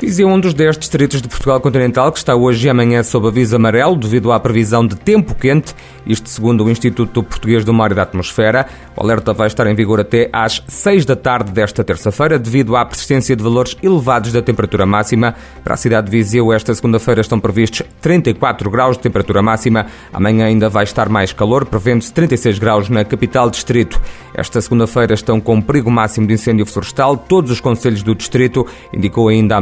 Viseu um dos 10 distritos de Portugal continental que está hoje e amanhã sob aviso amarelo devido à previsão de tempo quente, isto segundo o Instituto Português do Mar e da Atmosfera. O alerta vai estar em vigor até às 6 da tarde desta terça-feira, devido à persistência de valores elevados da temperatura máxima. Para a cidade de Viseu, esta segunda-feira estão previstos 34 graus de temperatura máxima. Amanhã ainda vai estar mais calor, prevendo-se 36 graus na capital distrito. Esta segunda-feira estão com perigo máximo de incêndio florestal todos os conselhos do distrito, indicou ainda a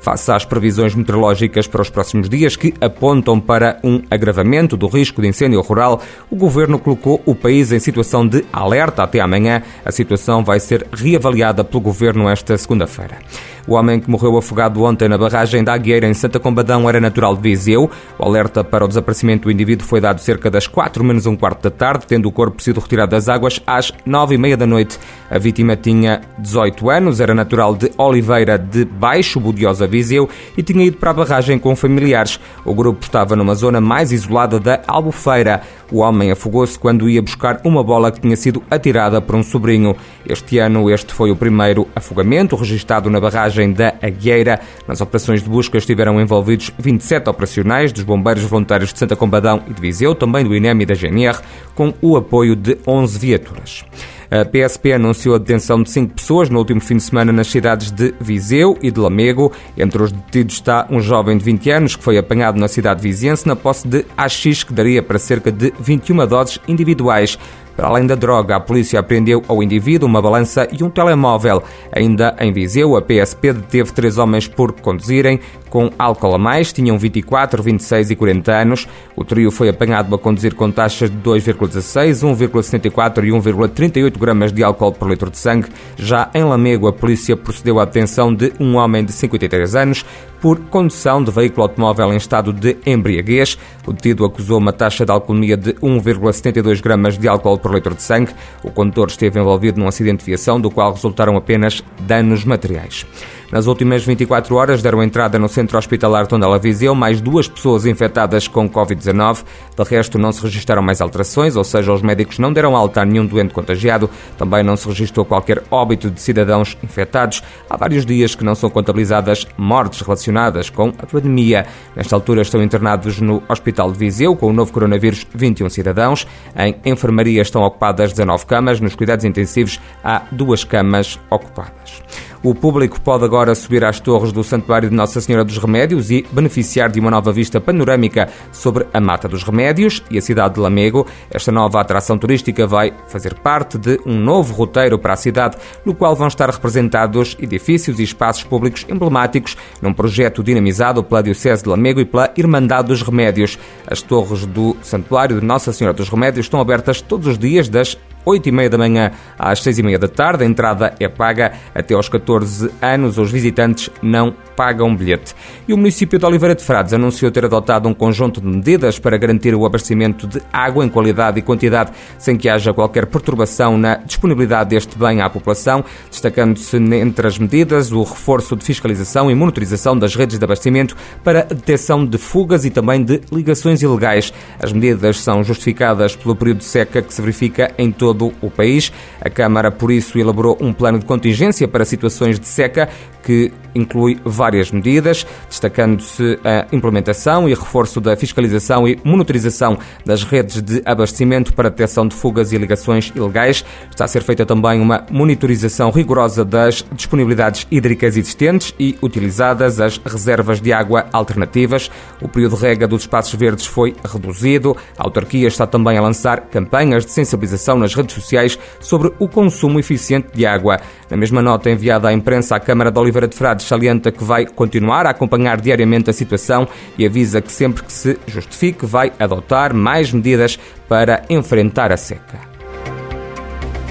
face às previsões meteorológicas para os próximos dias que apontam para um agravamento do risco de incêndio rural. O governo colocou o país em situação de alerta até amanhã. A situação vai ser reavaliada pelo governo esta segunda-feira. O homem que morreu afogado ontem na barragem da Agueira, em Santa Combadão, era natural de Viseu. O alerta para o desaparecimento do indivíduo foi dado cerca das 4 menos um quarto da tarde, tendo o corpo sido retirado das águas às 9 e meia da noite. A vítima tinha 18 anos, era natural de Oliveira de Baixo, Budiosa, Viseu, e tinha ido para a barragem com familiares. O grupo estava numa zona mais isolada da Albufeira. O homem afogou-se quando ia buscar uma bola que tinha sido atirada por um sobrinho. Este ano, este foi o primeiro afogamento registado na barragem da Agueira. Nas operações de busca estiveram envolvidos 27 operacionais dos bombeiros voluntários de Santa Combadão e de Viseu, também do INEM e da GNR, com o apoio de 11 viaturas. A PSP anunciou a detenção de cinco pessoas no último fim de semana nas cidades de Viseu e de Lamego. Entre os detidos está um jovem de 20 anos que foi apanhado na cidade viziense na posse de AX que daria para cerca de 21 doses individuais. Para além da droga, a polícia apreendeu ao indivíduo uma balança e um telemóvel. Ainda em Viseu, a PSP deteve três homens por conduzirem com álcool a mais, tinham 24, 26 e 40 anos. O trio foi apanhado a conduzir com taxas de 2,16, 1,74 e 1,38 gramas de álcool por litro de sangue. Já em Lamego, a polícia procedeu à detenção de um homem de 53 anos por condução de veículo automóvel em estado de embriaguez. O detido acusou uma taxa de alcoolemia de 1,72 gramas de álcool por litro de sangue. O condutor esteve envolvido num acidente de viação, do qual resultaram apenas danos materiais. Nas últimas 24 horas deram entrada no centro hospitalar Tondela Viseu mais duas pessoas infectadas com Covid-19. De resto, não se registaram mais alterações, ou seja, os médicos não deram alta a nenhum doente contagiado. Também não se registrou qualquer óbito de cidadãos infectados. Há vários dias que não são contabilizadas mortes relacionadas com a pandemia. Nesta altura estão internados no Hospital de Viseu com o novo coronavírus 21 cidadãos. Em enfermaria estão ocupadas 19 camas. Nos cuidados intensivos há duas camas ocupadas. O público pode agora subir às torres do Santuário de Nossa Senhora dos Remédios e beneficiar de uma nova vista panorâmica sobre a Mata dos Remédios e a cidade de Lamego. Esta nova atração turística vai fazer parte de um novo roteiro para a cidade, no qual vão estar representados edifícios e espaços públicos emblemáticos num projeto dinamizado pela Diocese de Lamego e pela Irmandade dos Remédios. As torres do Santuário de Nossa Senhora dos Remédios estão abertas todos os dias das 8 e meia da manhã às 6 e meia da tarde. A entrada é paga até aos 14 anos. Os visitantes não pagam bilhete. E o município de Oliveira de Frades anunciou ter adotado um conjunto de medidas para garantir o abastecimento de água em qualidade e quantidade sem que haja qualquer perturbação na disponibilidade deste bem à população, destacando-se entre as medidas o reforço de fiscalização e monitorização das redes de abastecimento para a detecção de fugas e também de ligações ilegais. As medidas são justificadas pelo período de seca que se verifica em todo todo o país. A Câmara, por isso, elaborou um plano de contingência para situações de seca que inclui várias medidas, destacando-se a implementação e reforço da fiscalização e monitorização das redes de abastecimento para detecção de fugas e ligações ilegais. Está a ser feita também uma monitorização rigorosa das disponibilidades hídricas existentes e utilizadas as reservas de água alternativas. O período de rega dos espaços verdes foi reduzido. A autarquia está também a lançar campanhas de sensibilização nas redes sociais sobre o consumo eficiente de água. Na mesma nota enviada à imprensa, a Câmara de Oliveira de Frades salienta que vai continuar a acompanhar diariamente a situação e avisa que sempre que se justifique vai adotar mais medidas para enfrentar a seca.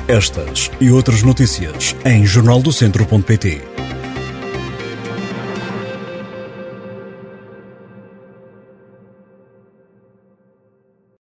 Estas e outras notícias em jornaldocentro.pt